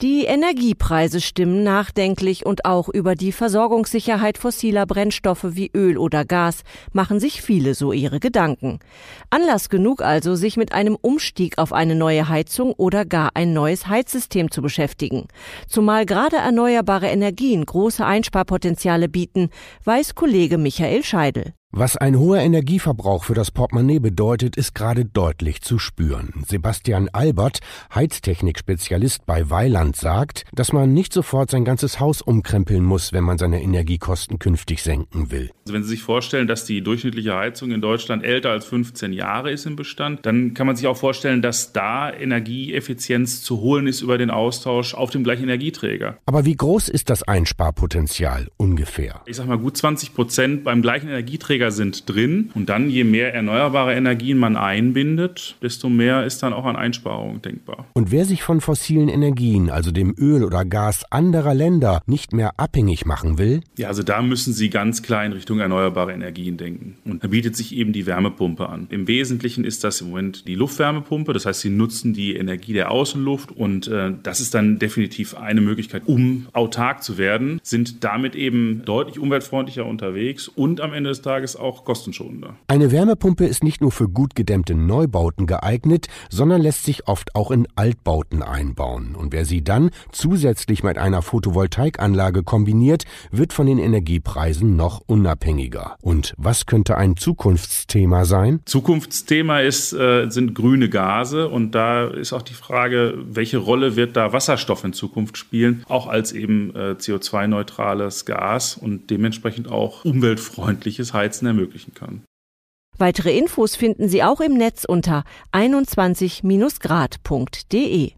Die Energiepreise stimmen nachdenklich und auch über die Versorgungssicherheit fossiler Brennstoffe wie Öl oder Gas machen sich viele so ihre Gedanken. Anlass genug also, sich mit einem Umstieg auf eine neue Heizung oder gar ein neues Heizsystem zu beschäftigen. Zumal gerade erneuerbare Energien große Einsparpotenziale bieten, weiß Kollege Michael Scheidel. Was ein hoher Energieverbrauch für das Portemonnaie bedeutet, ist gerade deutlich zu spüren. Sebastian Albert, Heiztechnik-Spezialist bei Weiland, sagt, dass man nicht sofort sein ganzes Haus umkrempeln muss, wenn man seine Energiekosten künftig senken will. Also wenn Sie sich vorstellen, dass die durchschnittliche Heizung in Deutschland älter als 15 Jahre ist im Bestand, dann kann man sich auch vorstellen, dass da Energieeffizienz zu holen ist über den Austausch auf dem gleichen Energieträger. Aber wie groß ist das Einsparpotenzial ungefähr? Ich sage mal gut 20 Prozent beim gleichen Energieträger Energieträger sind drin. Und dann, je mehr erneuerbare Energien man einbindet, desto mehr ist dann auch an Einsparungen denkbar. Und wer sich von fossilen Energien, also dem Öl oder Gas anderer Länder, nicht mehr abhängig machen will? Ja, also da müssen Sie ganz klar in Richtung erneuerbare Energien denken. Und da bietet sich eben die Wärmepumpe an. Im Wesentlichen ist das im Moment die Luftwärmepumpe. Das heißt, Sie nutzen die Energie der Außenluft und äh, das ist dann definitiv eine Möglichkeit, um autark zu werden, sind damit eben deutlich umweltfreundlicher unterwegs und am Ende des Tages Tages auch kostenschonender. Eine Wärmepumpe ist nicht nur für gut gedämmte Neubauten geeignet, sondern lässt sich oft auch in Altbauten einbauen. Und wer sie dann zusätzlich mit einer Photovoltaikanlage kombiniert, wird von den Energiepreisen noch unabhängiger. Und was könnte ein Zukunftsthema sein? Zukunftsthema ist, äh, sind grüne Gase und da ist auch die Frage, welche Rolle wird da Wasserstoff in Zukunft spielen, auch als eben äh, CO2-neutrales Gas und dementsprechend auch umweltfreundliches Heizen Heizen ermöglichen kann. Weitere Infos finden Sie auch im Netz unter 21-grad.de.